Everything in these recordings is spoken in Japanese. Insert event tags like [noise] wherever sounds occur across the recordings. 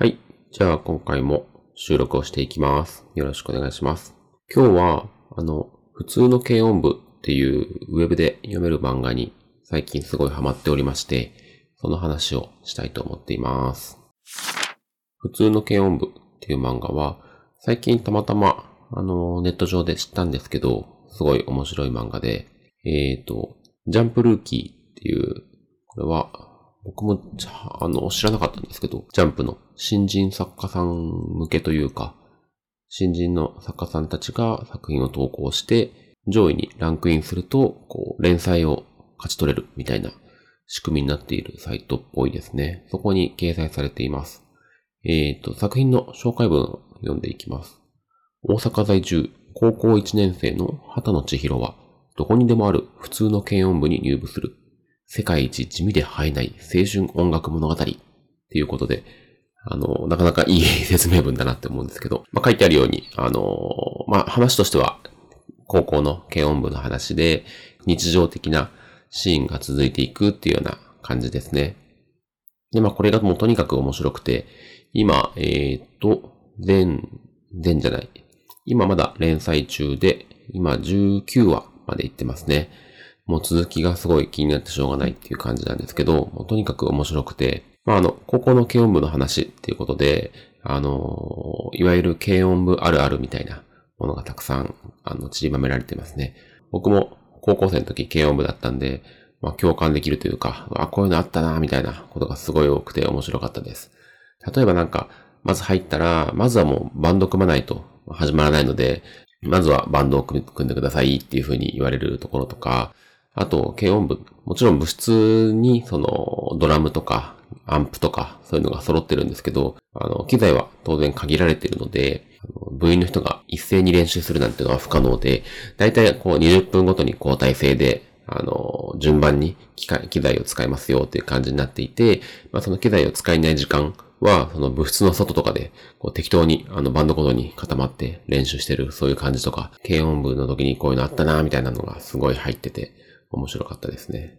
はい。じゃあ今回も収録をしていきます。よろしくお願いします。今日は、あの、普通の軽音部っていうウェブで読める漫画に最近すごいハマっておりまして、その話をしたいと思っています。普通の軽音部っていう漫画は、最近たまたま、あの、ネット上で知ったんですけど、すごい面白い漫画で、えっ、と、ジャンプルーキーっていう、これは、僕も、あの、知らなかったんですけど、ジャンプの新人作家さん向けというか、新人の作家さんたちが作品を投稿して、上位にランクインすると、こう、連載を勝ち取れるみたいな仕組みになっているサイトっぽいですね。そこに掲載されています。えっ、と、作品の紹介文を読んでいきます。大阪在住、高校1年生の畑野千尋は、どこにでもある普通の軽音部に入部する。世界一地味で生えない青春音楽物語っていうことで、あの、なかなかいい説明文だなって思うんですけど、まあ、書いてあるように、あの、まあ、話としては、高校の軽音部の話で、日常的なシーンが続いていくっていうような感じですね。で、まあ、これがもうとにかく面白くて、今、えー、っと、全、全じゃない。今まだ連載中で、今19話まで行ってますね。もう続きがすごい気になってしょうがないっていう感じなんですけど、もうとにかく面白くて、まあ、あの、高校の軽音部の話っていうことで、あの、いわゆる軽音部あるあるみたいなものがたくさん、あの、散りばめられてますね。僕も高校生の時軽音部だったんで、まあ、共感できるというか、あ、こういうのあったな、みたいなことがすごい多くて面白かったです。例えばなんか、まず入ったら、まずはもうバンド組まないと始まらないので、まずはバンドを組んでくださいっていう風に言われるところとか、あと、軽音部、もちろん部室にそのドラムとかアンプとかそういうのが揃ってるんですけど、あの、機材は当然限られているので、部員の人が一斉に練習するなんていうのは不可能で、だいたいこう20分ごとに交代制で、あの、順番に機、機材を使いますよっていう感じになっていて、まあその機材を使えない時間は、その部室の外とかで、こう適当に、あの、バンドごとに固まって練習してる、そういう感じとか、軽音部の時にこういうのあったな、みたいなのがすごい入ってて、面白かったですね。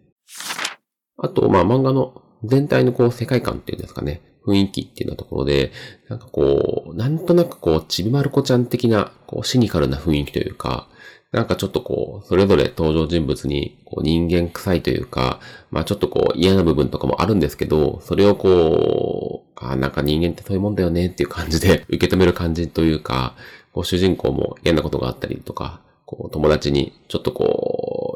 あと、まあ漫画の全体のこう世界観っていうんですかね、雰囲気っていうようなところで、なんかこう、なんとなくこう、ちびまる子ちゃん的な、こう、シニカルな雰囲気というか、なんかちょっとこう、それぞれ登場人物にこう人間臭いというか、まあちょっとこう嫌な部分とかもあるんですけど、それをこう、あなんか人間ってそういうもんだよねっていう感じで [laughs] 受け止める感じというか、こう主人公も嫌なことがあったりとか、こう友達にちょっとこう、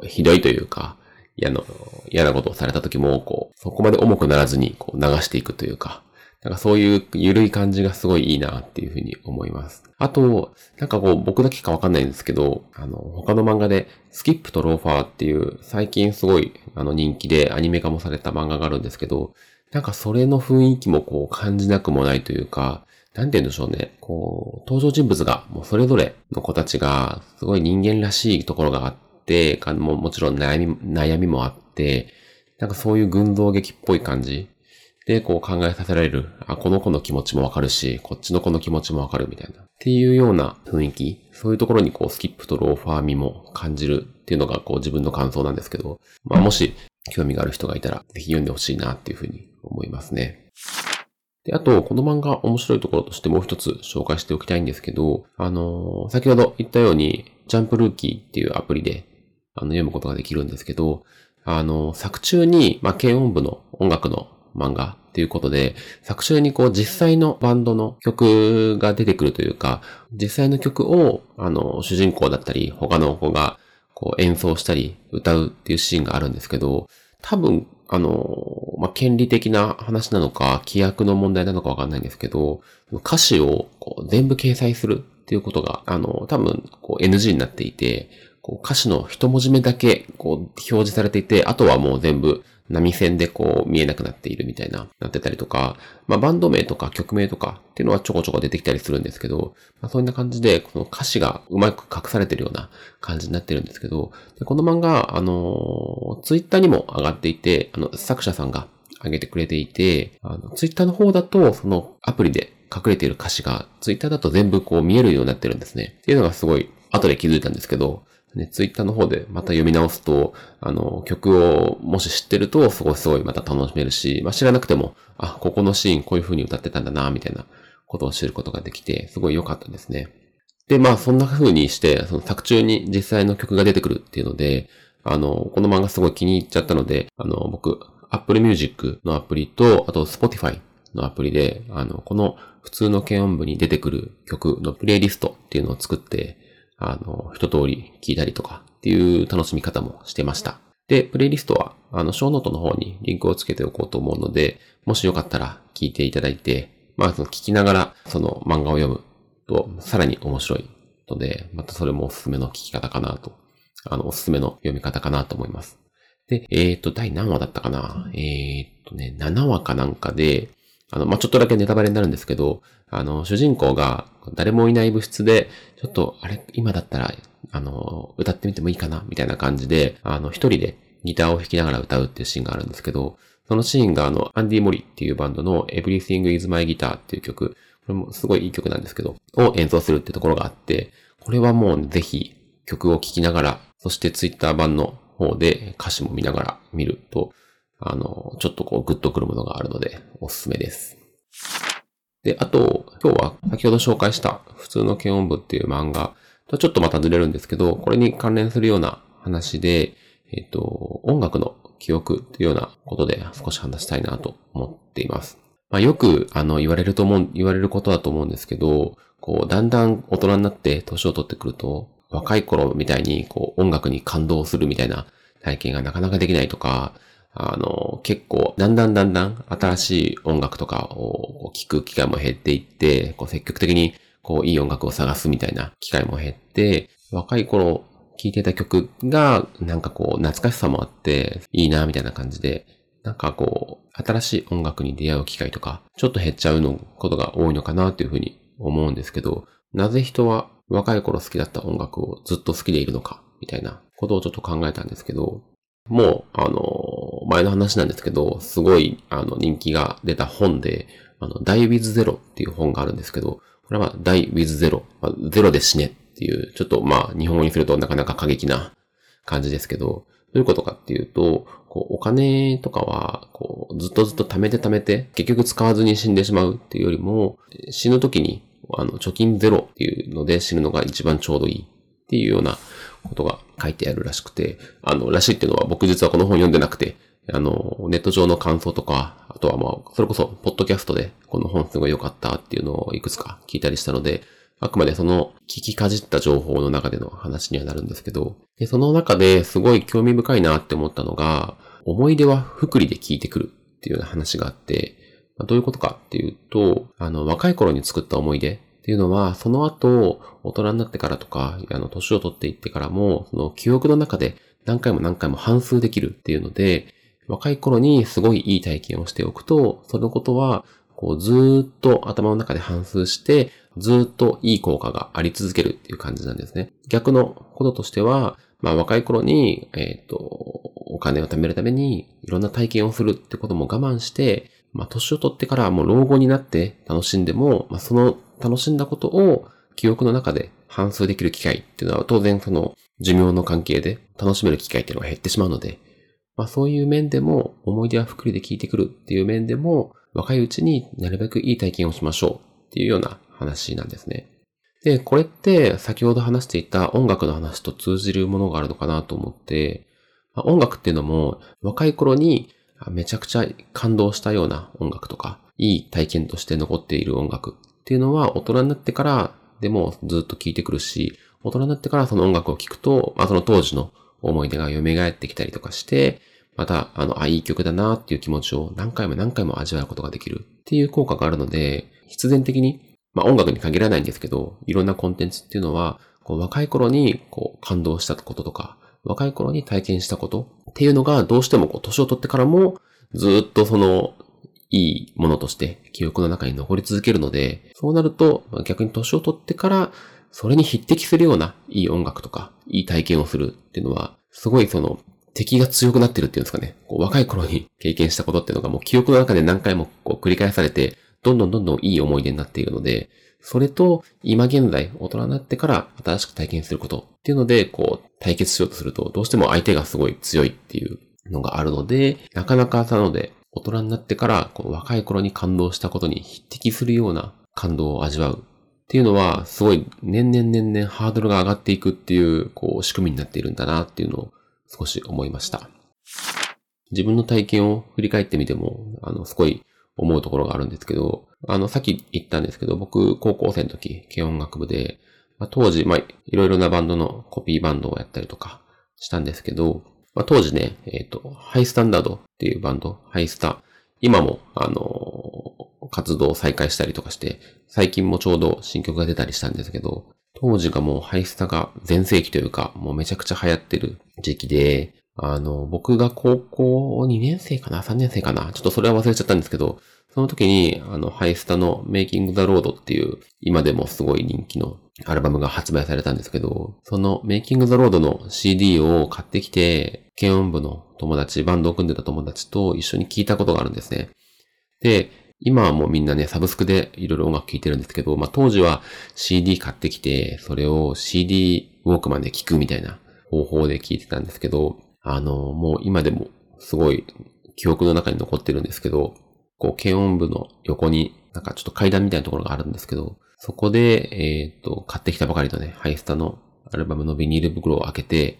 ひどいというか、嫌な、嫌なことをされた時も、こう、そこまで重くならずにこう流していくというか、なんかそういう緩い感じがすごいいいなっていうふうに思います。あと、なんかこう僕だけかわかんないんですけど、あの、他の漫画でスキップとローファーっていう最近すごいあの人気でアニメ化もされた漫画があるんですけど、なんかそれの雰囲気もこう感じなくもないというか、なんて言うんでしょうね。こう、登場人物がもうそれぞれの子たちがすごい人間らしいところがあって、ももちろん悩み、悩みもあって、なんかそういう群像劇っぽい感じで、こう考えさせられる。あ、この子の気持ちもわかるし、こっちの子の気持ちもわかるみたいな。っていうような雰囲気。そういうところにこうスキップとローファー味も感じるっていうのがこう自分の感想なんですけど、まあもし興味がある人がいたら、ぜひ読んでほしいなっていうふうに思いますね。で、あと、この漫画面白いところとしてもう一つ紹介しておきたいんですけど、あのー先ほど言ったように、ジャンプルーキーっていうアプリで、あの、読むことができるんですけど、あの、作中に、まあ、軽音部の音楽の漫画っていうことで、作中にこう実際のバンドの曲が出てくるというか、実際の曲を、あの、主人公だったり、他の子がこう演奏したり歌うっていうシーンがあるんですけど、多分、あの、まあ、権利的な話なのか、規約の問題なのかわかんないんですけど、歌詞をこう全部掲載するっていうことが、あの、多分、こう NG になっていて、こう歌詞の一文字目だけこう表示されていて、あとはもう全部波線でこう見えなくなっているみたいな、なってたりとか、まあバンド名とか曲名とかっていうのはちょこちょこ出てきたりするんですけど、まあそんな感じで、この歌詞がうまく隠されてるような感じになってるんですけど、でこの漫画、あの、ツイッターにも上がっていて、あの、作者さんが上げてくれていて、あの、ツイッターの方だと、そのアプリで隠れている歌詞が、ツイッターだと全部こう見えるようになってるんですね。っていうのがすごい後で気づいたんですけど、ね、ツイッターの方でまた読み直すと、あの、曲をもし知ってると、すごいすごいまた楽しめるし、まあ、知らなくても、あ、ここのシーンこういう風に歌ってたんだな、みたいなことを知ることができて、すごい良かったですね。で、まあ、そんな風にして、その作中に実際の曲が出てくるっていうので、あの、この漫画すごい気に入っちゃったので、あの、僕、Apple Music のアプリと、あと Spotify のアプリで、あの、この普通の軽音部に出てくる曲のプレイリストっていうのを作って、あの、一通り聞いたりとかっていう楽しみ方もしてました。で、プレイリストは、あの、ショーノートの方にリンクをつけておこうと思うので、もしよかったら聞いていただいて、まあ、その聞きながら、その漫画を読むと、さらに面白いので、またそれもおすすめの聞き方かなと、あの、おすすめの読み方かなと思います。で、えっ、ー、と、第何話だったかな？えっ、ー、とね、7話かなんかで、あの、まあ、ちょっとだけネタバレになるんですけど、あの、主人公が誰もいない部室で、ちょっと、あれ、今だったら、あの、歌ってみてもいいかなみたいな感じで、あの、一人でギターを弾きながら歌うっていうシーンがあるんですけど、そのシーンがあの、アンディ・モリっていうバンドの Everything is My Guitar っていう曲、これもすごいいい曲なんですけど、を演奏するってところがあって、これはもうぜひ曲を聴きながら、そしてツイッター版の方で歌詞も見ながら見ると、あの、ちょっとこうグッとくるものがあるのでおすすめです。で、あと、今日は先ほど紹介した普通の軽音部っていう漫画とちょっとまたずれるんですけど、これに関連するような話で、えっ、と、音楽の記憶っていうようなことで少し話したいなと思っています。まあ、よく、あの、言われると思う、言われることだと思うんですけど、こう、だんだん大人になって年を取ってくると、若い頃みたいに、こう、音楽に感動するみたいな体験がなかなかできないとか、あの、結構、だんだんだんだん新しい音楽とかを聴く機会も減っていって、こう積極的にこういい音楽を探すみたいな機会も減って、若い頃聴いてた曲がなんかこう懐かしさもあっていいなみたいな感じで、なんかこう新しい音楽に出会う機会とかちょっと減っちゃうのことが多いのかなというふうに思うんですけど、なぜ人は若い頃好きだった音楽をずっと好きでいるのかみたいなことをちょっと考えたんですけど、もう、あの、前の話なんですけど、すごい、あの、人気が出た本で、あの、Die with Zero っていう本があるんですけど、これは Die with Zero、まあ、ゼロで死ねっていう、ちょっとまあ、日本語にするとなかなか過激な感じですけど、どういうことかっていうと、こう、お金とかは、こう、ずっとずっと貯めて貯めて、結局使わずに死んでしまうっていうよりも、死ぬ時に、あの、貯金ゼロっていうので死ぬのが一番ちょうどいいっていうようなことが書いてあるらしくて、あの、らしいっていうのは僕実はこの本読んでなくて、あの、ネット上の感想とか、あとはまあ、それこそ、ポッドキャストでこの本すごい良かったっていうのをいくつか聞いたりしたので、あくまでその聞きかじった情報の中での話にはなるんですけど、でその中ですごい興味深いなって思ったのが、思い出は福利で聞いてくるっていうような話があって、どういうことかっていうと、あの、若い頃に作った思い出っていうのは、その後、大人になってからとか、あの、年を取っていってからも、その記憶の中で何回も何回も反数できるっていうので、若い頃にすごいいい体験をしておくと、そのことは、こう、ずっと頭の中で反数して、ずっといい効果があり続けるっていう感じなんですね。逆のこととしては、まあ若い頃に、えっ、ー、と、お金を貯めるためにいろんな体験をするってことも我慢して、まあ年を取ってからもう老後になって楽しんでも、まあその楽しんだことを記憶の中で反数できる機会っていうのは当然その寿命の関係で楽しめる機会っていうのが減ってしまうので、まあそういう面でも思い出は福利で聞いてくるっていう面でも若いうちになるべくいい体験をしましょうっていうような話なんですね。で、これって先ほど話していた音楽の話と通じるものがあるのかなと思って、まあ、音楽っていうのも若い頃にめちゃくちゃ感動したような音楽とか、いい体験として残っている音楽っていうのは大人になってからでもずっと聴いてくるし、大人になってからその音楽を聴くと、まあその当時の思い出が蘇ってきたりとかして、また、あの、あ、いい曲だなっていう気持ちを何回も何回も味わうことができるっていう効果があるので、必然的に、まあ音楽に限らないんですけど、いろんなコンテンツっていうのは、こう若い頃にこう感動したこととか、若い頃に体験したことっていうのがどうしてもこう年を取ってからもずっとそのいいものとして記憶の中に残り続けるので、そうなると逆に年を取ってからそれに匹敵するようないい音楽とかいい体験をするっていうのは、すごいその敵が強くなってるっていうんですかね。こう若い頃に経験したことっていうのがもう記憶の中で何回もこう繰り返されて、どんどんどんどんいい思い出になっているので、それと、今現在、大人になってから新しく体験することっていうので、こう、対決しようとすると、どうしても相手がすごい強いっていうのがあるので、なかなかなので、大人になってから、こう若い頃に感動したことに匹敵するような感動を味わうっていうのは、すごい年々年々ハードルが上がっていくっていう、こう、仕組みになっているんだなっていうのを少し思いました。自分の体験を振り返ってみても、あの、すごい思うところがあるんですけど、あの、さっき言ったんですけど、僕、高校生の時、軽音楽部で、まあ、当時、まあ、いろいろなバンドのコピーバンドをやったりとかしたんですけど、まあ、当時ね、えっ、ー、と、ハイスタンダードっていうバンド、ハイスタ、今も、あの、活動を再開したりとかして、最近もちょうど新曲が出たりしたんですけど、当時がもうハイスタが全盛期というか、もうめちゃくちゃ流行ってる時期で、あの、僕が高校2年生かな ?3 年生かなちょっとそれは忘れちゃったんですけど、その時に、あの、ハイスタの Making the Road っていう、今でもすごい人気のアルバムが発売されたんですけど、そのメイキング・ザ・ロードの CD を買ってきて、軽音部の友達、バンドを組んでた友達と一緒に聴いたことがあるんですね。で、今はもうみんなね、サブスクでいろいろ音楽聴いてるんですけど、まあ当時は CD 買ってきて、それを CD ウォークマンで聴くみたいな方法で聴いてたんですけど、あの、もう今でもすごい記憶の中に残ってるんですけど、こう、軽音部の横になんかちょっと階段みたいなところがあるんですけど、そこで、えっ、ー、と、買ってきたばかりのね、ハイスタのアルバムのビニール袋を開けて、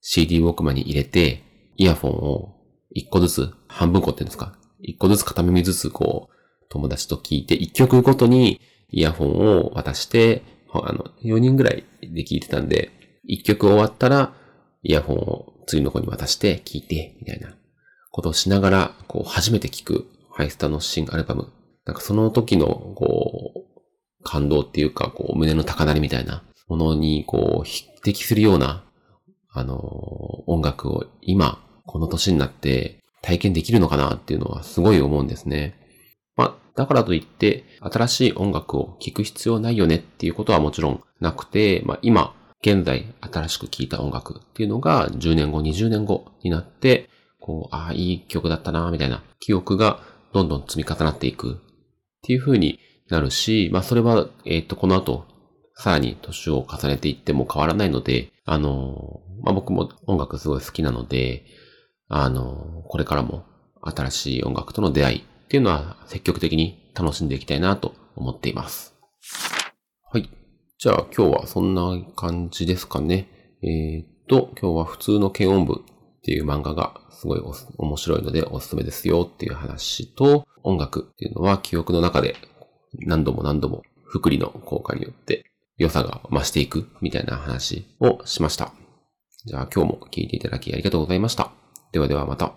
CD ウォークマンに入れて、イヤフォンを一個ずつ、半分個っていうんですか？一個ずつ片耳ずつこう、友達と聞いて、一曲ごとにイヤフォンを渡して、あの、4人ぐらいで聞いてたんで、一曲終わったら、イヤホンを次の子に渡して聞いて、みたいなことをしながら、こう、初めて聞くハイスタの新アルバム。なんかその時の、こう、感動っていうか、こう、胸の高鳴りみたいなものに、こう、匹敵するような、あの、音楽を今、この年になって体験できるのかなっていうのはすごい思うんですね。まあ、だからといって、新しい音楽を聴く必要ないよねっていうことはもちろんなくて、まあ今、現在新しく聴いた音楽っていうのが10年後、20年後になって、こう、ああ、いい曲だったな、みたいな記憶がどんどん積み重なっていくっていう風になるし、まあそれは、えっ、ー、と、この後、さらに年を重ねていっても変わらないので、あの、まあ僕も音楽すごい好きなので、あの、これからも新しい音楽との出会いっていうのは積極的に楽しんでいきたいなと思っています。はい。じゃあ今日はそんな感じですかね。え、っと、今日は普通の軽音部っていう漫画がすごい面白いのでおすすめですよっていう話と、音楽っていうのは記憶の中で何度も何度も福利の効果によって良さが増していくみたいな話をしました。じゃあ今日も聞いていただきありがとうございました。ではではまた。